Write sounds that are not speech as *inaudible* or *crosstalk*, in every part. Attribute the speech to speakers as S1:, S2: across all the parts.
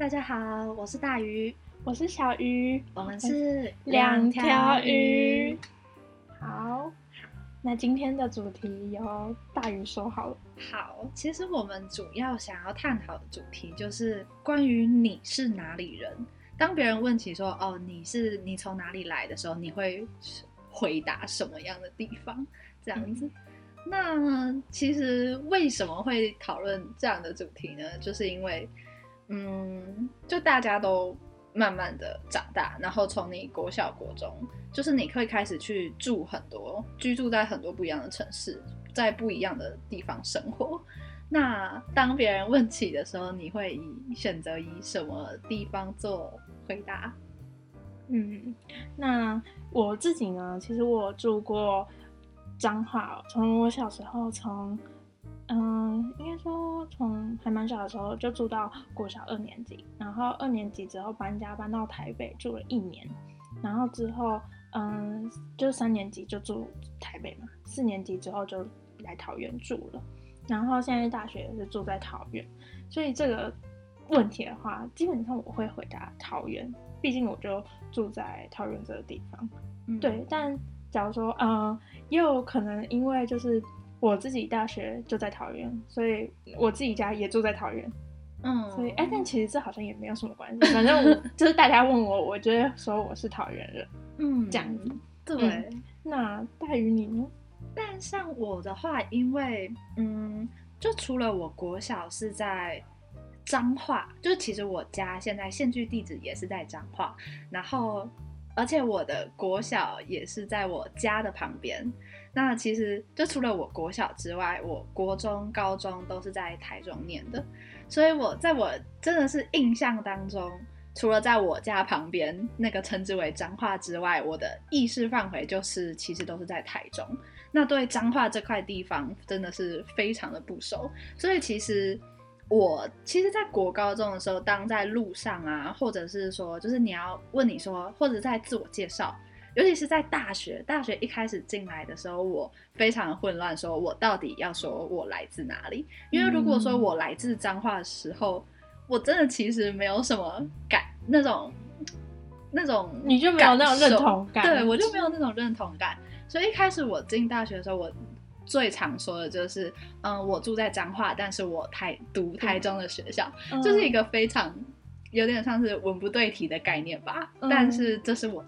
S1: 大家好，我是大鱼，
S2: 我是小鱼，
S1: 我们是
S2: 两条鱼。好，那今天的主题由大鱼说好了。
S1: 好，其实我们主要想要探讨的主题就是关于你是哪里人。当别人问起说“哦，你是你从哪里来的”时候，你会回答什么样的地方？这样子。那其实为什么会讨论这样的主题呢？就是因为。嗯，就大家都慢慢的长大，然后从你国小、国中，就是你会开始去住很多，居住在很多不一样的城市，在不一样的地方生活。那当别人问起的时候，你会以选择以什么地方做回答？
S2: 嗯，那我自己呢？其实我住过彰化，从我小时候从。嗯，应该说从还蛮小的时候就住到国小二年级，然后二年级之后搬家搬到台北住了一年，然后之后嗯，就三年级就住台北嘛，四年级之后就来桃园住了，然后现在大学也是住在桃园，所以这个问题的话，基本上我会回答桃园，毕竟我就住在桃园这个地方。对，但假如说嗯，也有可能因为就是。我自己大学就在桃园，所以我自己家也住在桃园，嗯，所以哎，但其实这好像也没有什么关系，反正 *laughs* 我就是大家问我，我就会说我是桃园人，嗯，这样子。
S1: 对，
S2: 那大于你呢？
S1: 但像我的话，因为嗯，就除了我国小是在彰化，就是其实我家现在现居地址也是在彰化，然后而且我的国小也是在我家的旁边。那其实就除了我国小之外，我国中、高中都是在台中念的，所以我在我真的是印象当中，除了在我家旁边那个称之为彰化之外，我的意识范围就是其实都是在台中。那对彰化这块地方真的是非常的不熟，所以其实我其实，在国高中的时候，当在路上啊，或者是说，就是你要问你说，或者在自我介绍。尤其是在大学，大学一开始进来的时候，我非常混乱，说我到底要说我来自哪里？因为如果说我来自彰化的时候，我真的其实没有什么感，那种那种
S2: 你就没有那种认同感，
S1: 对我就没有那种认同感。所以一开始我进大学的时候，我最常说的就是，嗯，我住在彰化，但是我台读台中的学校，就是一个非常有点像是文不对题的概念吧。但是这是我。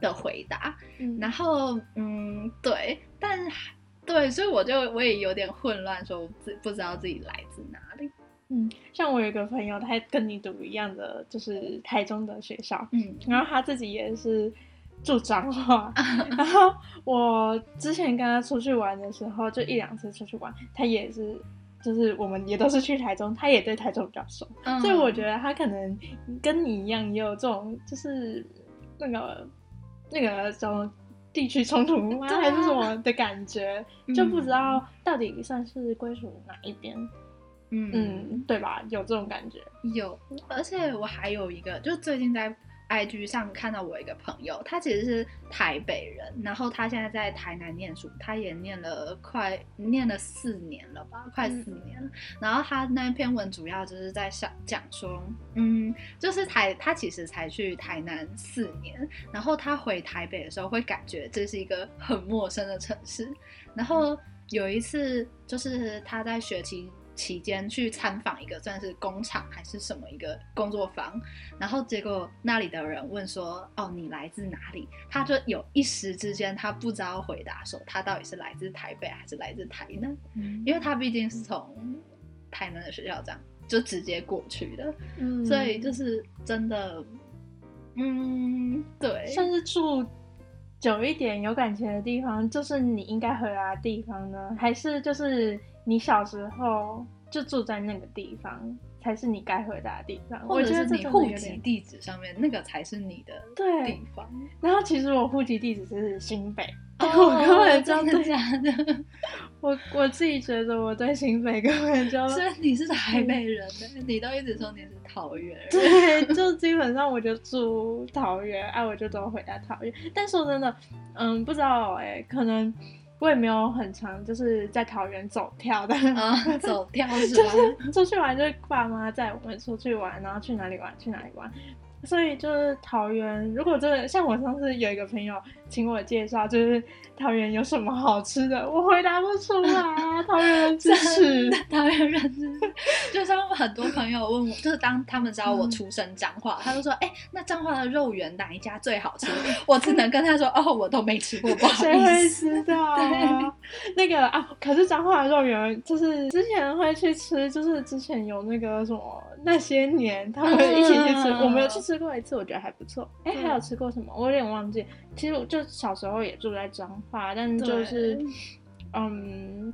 S1: 的回答，然后嗯，对，但对，所以我就我也有点混乱，说自不知道自己来自哪里。
S2: 嗯，像我有一个朋友，他跟你读一样的，就是台中的学校，嗯，然后他自己也是住彰化，*laughs* 然后我之前跟他出去玩的时候，就一两次出去玩，他也是，就是我们也都是去台中，他也对台中比较熟，所以我觉得他可能跟你一样，也有这种就是那个。那个什么地区冲突吗？还是什么的感觉？就不知道到底算是归属哪一边。嗯嗯，对吧？有这种感觉。
S1: 有，而且我还有一个，就最近在。IG 上看到我一个朋友，他其实是台北人，然后他现在在台南念书，他也念了快念了四年了吧，快四年了。然后他那篇文主要就是在想讲说，嗯，就是台他其实才去台南四年，然后他回台北的时候会感觉这是一个很陌生的城市。然后有一次就是他在学期。期间去参访一个算是工厂还是什么一个工作坊，然后结果那里的人问说：“哦，你来自哪里？”他就有一时之间他不知道回答说他到底是来自台北还是来自台南，因为他毕竟是从台南的学校这样就直接过去的，所以就是真的，嗯，对，
S2: 算是住久一点有感情的地方，就是你应该回来的地方呢，还是就是？你小时候就住在那个地方，才是你该回答的地方。
S1: 或者是你户籍地址上面那个才是你的地方。
S2: 然后其实我户籍地址是新北，
S1: 我根本真的假的？
S2: 我我自己觉得我对新北根本就……
S1: 虽然你是台北人，你都一直说你是桃园人。
S2: 对，就基本上我就住桃园，哎，我就都回答桃园。但说真的，嗯，不知道哎，可能。我也没有很常就是在桃园走跳的，
S1: 啊，*laughs* 走跳是吧？
S2: 出去玩就是爸妈载我们出去玩，然后去哪里玩去哪里玩。所以就是桃园，如果真的像我上次有一个朋友请我介绍，就是桃园有什么好吃的，我回答不出来啊。桃园人知识，
S1: 桃园人知识，就像很多朋友问我，就是当他们知道我出生彰化，他就说：“哎、那彰化的肉圆哪一家最好吃？”我只能跟他说：“哦，我都没吃过，不好
S2: 谁会
S1: 意思。
S2: 知道啊？*laughs* 那个啊，可是彰化的肉圆，就是之前会去吃，就是之前有那个什么那些年他们一起去吃，
S1: 嗯
S2: 我没有去吃过一次，我觉得还不错。哎、
S1: 嗯
S2: 还有吃过什么？我有点忘记。其实我就小时候也住在彰化，但就是嗯，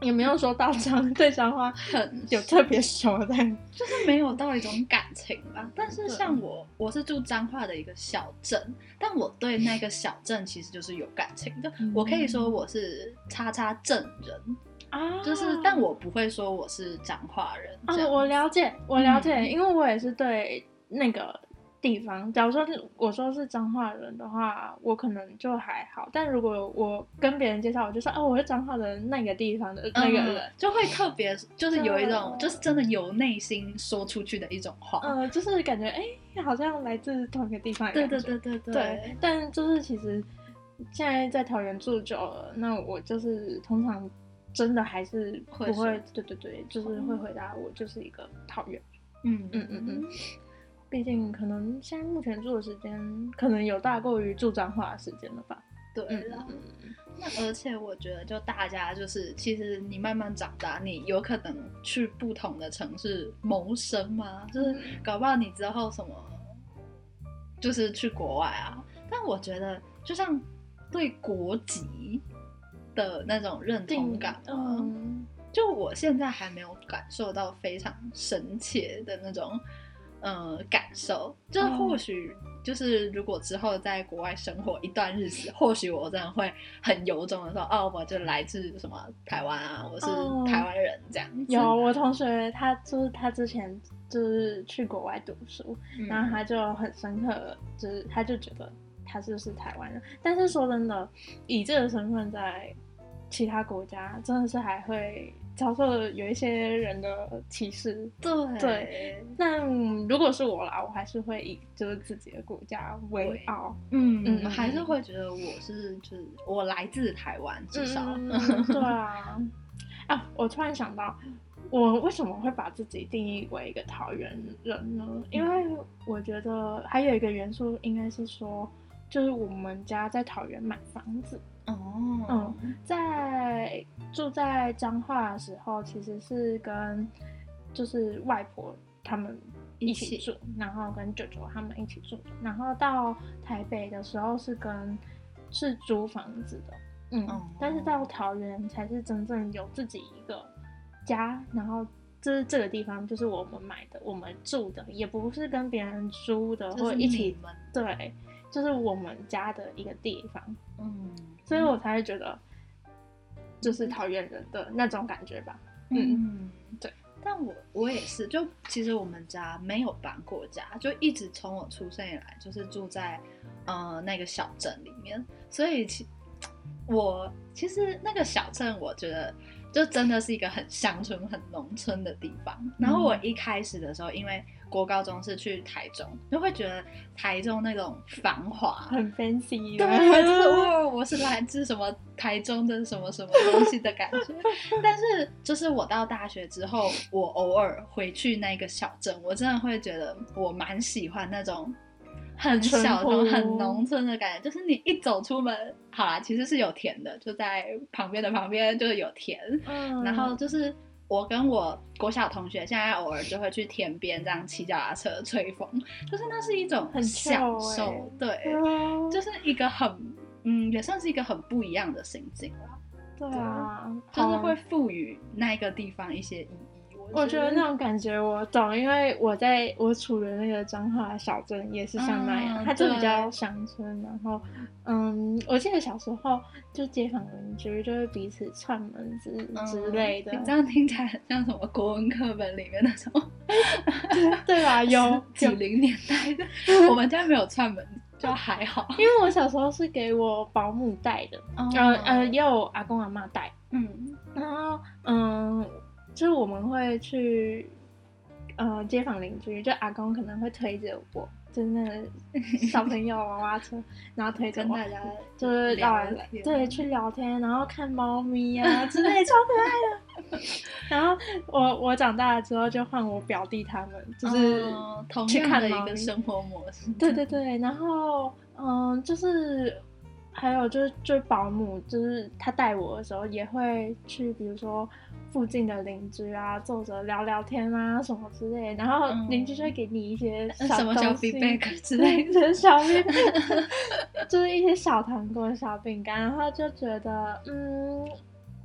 S2: 也没有说到彰 *laughs* 对彰化
S1: 很 *laughs*
S2: 有特别熟的。
S1: 就是没有到一种感情吧。但是像我，我是住彰化的一个小镇，但我对那个小镇其实就是有感情的。*laughs* 我可以说我是叉叉镇人，
S2: 啊
S1: 就是，但我不会说我是彰化人。这
S2: 啊，我了解，我了解，
S1: 嗯
S2: 因为我也是对那个地方，假如说是我说是彰化人的话，我可能就还好。但如果我跟别人介绍，我就说哦，我是彰化人那个地方的那个人，
S1: 嗯就会特别，就是有一种，就是真的由内心说出去的一种话。
S2: 嗯、就是感觉哎，好像来自同一个地方
S1: 对
S2: 对。
S1: 对对对
S2: 对，但就是其实现在在桃园住久了，那我就是通常真的还是不
S1: 会
S2: 对对对，就是会回答我就是一个桃园。
S1: 嗯
S2: 嗯嗯嗯，毕竟可能现在目前住的时间，可能有大过于住彰化的时间了吧。
S1: 对
S2: 了。
S1: 那而且我觉得，就大家就是，其实你慢慢长大，你有可能去不同的城市谋生嘛，就是搞不好你之后什么，就是去国外啊。但我觉得，就像对国籍的那种认同感，
S2: 嗯，
S1: 就我现在还没有感受到非常深切的那种，呃，感受。就或许，就是如果之后在国外生活一段日子，或许我真的会很由衷的说，哦，我就来自什么台湾啊，我是
S2: 哦
S1: 台湾人这样子。
S2: 有我同学，他就是他之前就是去国外读书，
S1: 嗯，
S2: 然后他就很深刻，就是他就觉得他就是台湾人。但是说真的，以这个身份在其他国家，真的是还会遭受有一些人的歧视。
S1: 对
S2: 对那嗯如果是我啦，我还是会以就是自己的国家为
S1: 为
S2: 傲。
S1: 嗯，
S2: 嗯
S1: 还是会觉得我是就是我来自台湾，至少。*laughs*
S2: 嗯对啊。啊，我突然想到，我为什么会把自己定义为一个桃园人呢？因为我觉得还有一个元素，应该是说，就是我们家在桃园买房子，
S1: 哦，嗯
S2: 在住在彰化的时候，其实是跟就是外婆他们一起住，然后跟舅舅他们一起住的。然后到台北的时候是跟是租房子的，嗯，
S1: 哦
S2: 但是到桃园才是真正有自己一个家，然后。就是这个地方，就是我们买的，我们住的，也不是跟别人租的，或者一起对，就是我们家的一个地方。
S1: 嗯，
S2: 所以我才会觉得，就是讨厌人的那种感觉吧。嗯，
S1: 嗯，
S2: 对。
S1: 但我我也是，就其实我们家没有搬过家，就一直从我出生以来就是住在呃那个小镇里面，所以其我其实那个小镇，我觉得就真的是一个很乡村、很农村的地方。然后我一开始的时候，因为国高中是去台中，就会觉得台中那种繁华，
S2: 很 fancy 的。
S1: 对，就是哇，我是来自什么台中的什么什么东西的感觉。*laughs* 但是，就是我到大学之后，我偶尔回去那个小镇，我真的会觉得我蛮喜欢那种很小众、很农村的感觉。就是你一走出门，好啦，其实是有田的，就在旁边的旁边就是有田，
S2: 嗯，
S1: 然后就是我跟我国小同学，现在偶尔就会去田边这样骑脚踏车吹风，就是那是一种
S2: 很
S1: 享受，
S2: 欸
S1: 对，
S2: 嗯
S1: 就是一个很嗯，也算是一个很不一样的心境了，
S2: 对啊，
S1: 就是会。赋予那一个地方一些意义。
S2: 我觉得那种感觉我懂，因为我在我处的那个彰化小镇也是像那样，
S1: 嗯
S2: 它就比较乡村。然后，嗯，我记得小时候就街坊邻居就会彼此串门子之类的，
S1: 嗯你这样听起来很像什么国文课本里面那种
S2: 对吧？有
S1: 几
S2: 有
S1: 零年代的，我们家没有串门，就还好。
S2: 因为我小时候是给我保姆带的，呃呃，也有阿公阿妈带，
S1: 嗯
S2: 然后嗯，就是我们会去呃街坊邻居，就阿公可能会推着我，就是那个小朋友娃娃车，然后推着
S1: 大家
S2: 就是
S1: 聊
S2: 到对去聊天，然后看猫咪啊之类，*laughs* 超可爱的。然后我我长大了之后就换我表弟他们，就是、
S1: 哦同
S2: 去
S1: 样的一个生活模式。
S2: 对对对，然后嗯，就是还有就是就是保姆，就是他带我的时候也会去，比如说附近的邻居啊，坐着聊聊天啊什么之类，然后
S1: 嗯
S2: 邻居就会给你一些
S1: 呃什么小 feedback *laughs* 之类的。
S2: 小 feedback，*laughs* 就是一些小糖果、小饼干，然后就觉得嗯，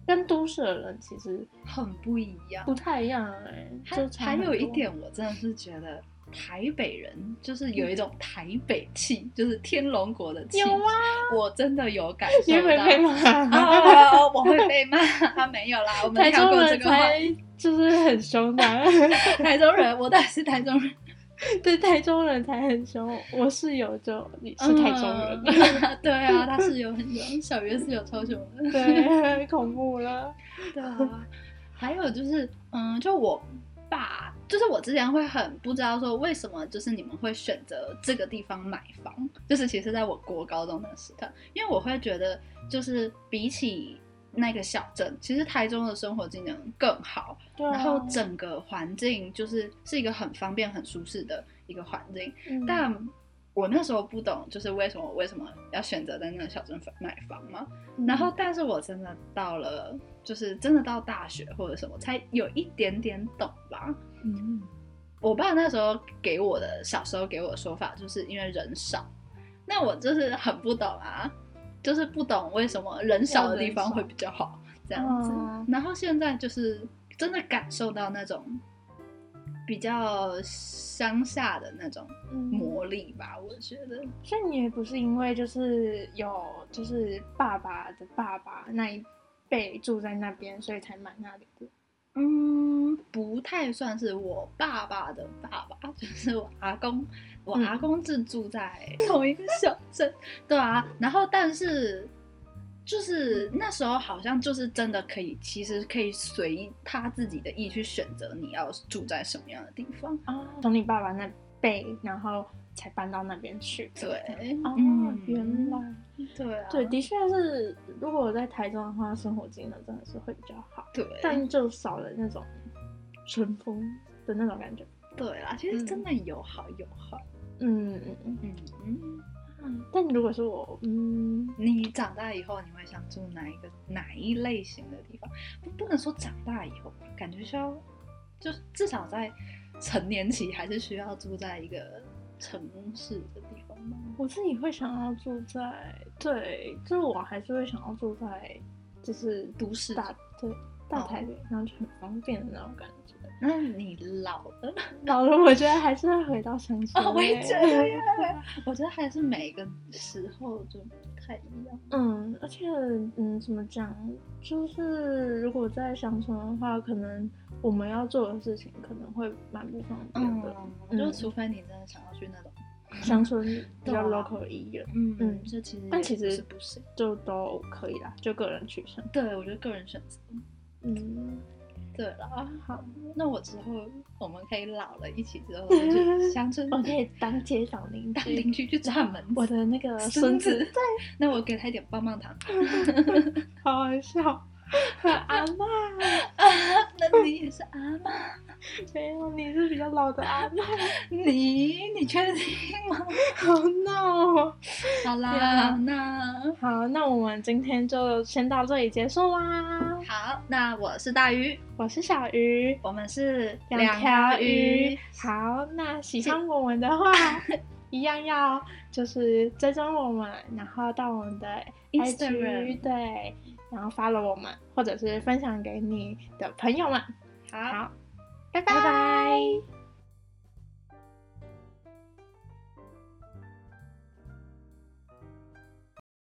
S2: 跟都市的人其实
S1: 很不一样
S2: 不。太一样哎、
S1: 还还有一点，我真的是觉得台北人就是有一种台北气，*laughs* 就是天龙国的气。
S2: 有啊，
S1: 我真的有感受
S2: 你会
S1: 到。
S2: 被骂。*laughs*
S1: 哦，我会被骂，没有啦，*laughs* 我们
S2: 台
S1: 跳
S2: 中人
S1: 过这个话
S2: 才
S1: 题。
S2: 就是很凶的，
S1: 台中人，我当然是台中人，
S2: 对台中人才很凶。我室友就你是台中人，
S1: 嗯对啊，他室友很凶，小月室友超凶的。
S2: 对，很恐怖了。
S1: 对啊，还有就是，嗯，就我爸，就是我之前会很不知道说为什么，就是你们会选择这个地方买房，就是其实在我国高中的时刻，因为我会觉得，就是比起那个小镇，其实台中的生活机能更好，
S2: 对啊
S1: 然后整个环境就是是一个很方便、很舒适的一个环境，
S2: 嗯
S1: 但。我那时候不懂，就是为什么为什么要选择在那个小镇买房嘛？
S2: 嗯
S1: 然后，但是我真的到了，就是真的到大学或者什么，才有一点点懂吧。
S2: 嗯，
S1: 我爸那时候给我的小时候给我的说法，就是因为人少，那我就是很不懂啊，就是不懂为什么人少的地方会比较好这样子。
S2: 哦
S1: 然后现在就是真的感受到那种比较乡下的那种
S2: 嗯
S1: 魔力吧，我觉得。
S2: 所以你也不是因为就是有就是爸爸的爸爸那一辈住在那边，所以才买那里的。
S1: 嗯，不太算是我爸爸的爸爸，*laughs* 就是我阿公。我
S2: 嗯
S1: 阿公是住在同一个小镇，对啊。然后，但是就是那时候好像就是真的可以，其实可以随他自己的意去选择你要住在什么样的地方。
S2: 哦，从你爸爸那辈，然后才搬到那边去。
S1: 对，
S2: 哦，
S1: 嗯
S2: 原来
S1: 对啊，
S2: 对，的确是，如果我在台中的话，生活机能真的是会比较好，
S1: 对，
S2: 但就少了那种春风的那种感觉。
S1: 对啦，其实真的有好有坏。
S2: 嗯嗯嗯
S1: 嗯嗯。
S2: 嗯。但如果是我，嗯，
S1: 你长大以后，你会想住哪一个哪一类型的地方？不不能说长大以后，感觉需要，就至少在成年期还是需要住在一个城市的地方吗？
S2: 我自己会想要住在，对，就是我还是会想要住在，就是
S1: 都市
S2: 大对大
S1: 哦
S2: 台北，然后就很方便的那种感觉。
S1: 那你老了，*laughs*
S2: 老了，我觉得还是会回到乡下。
S1: 哦，我也觉得，*laughs* 我觉得还是每个时候就不太一样。
S2: 嗯，而且嗯，怎么讲？就是如果在乡村的话，可能我们要做的事情可能会蛮不方便的。
S1: 嗯，就除非你真的想要去那种，
S2: 乡村比较 local 的医院
S1: 嗯
S2: 嗯
S1: 这其实也
S2: 但其实
S1: 是不是。
S2: 就都可以啦，就个人取向。
S1: 对，我觉得个人选择。
S2: 嗯，
S1: 对了，好，那我之后我们可以老了一起之后再去 *laughs* 乡村
S2: 我可以当街坊邻
S1: 当
S2: 居，
S1: 邻居去串门。
S2: 我的那个
S1: 孙
S2: 孙
S1: 子
S2: 对，*laughs*
S1: 那我给他一点棒棒糖。*laughs*
S2: 好好笑。*laughs* 阿妈，*laughs*
S1: 那你也是阿妈？
S2: 没有，你是比较老的阿妈，*laughs*
S1: 你你确定吗？
S2: 好闹哦。
S1: 好啦，那
S2: 好，那我们今天就先到这里结束啦。
S1: 好，那我是大鱼，
S2: 我是小鱼，
S1: 我们是
S2: 两条鱼。好，那喜欢我们的话，一样要就是追踪我们，然后到我们的
S1: Instagram
S2: IG 对，然后发了我们，或者是分享给你的朋友们。
S1: 好，
S2: 好，拜拜。
S1: 拜拜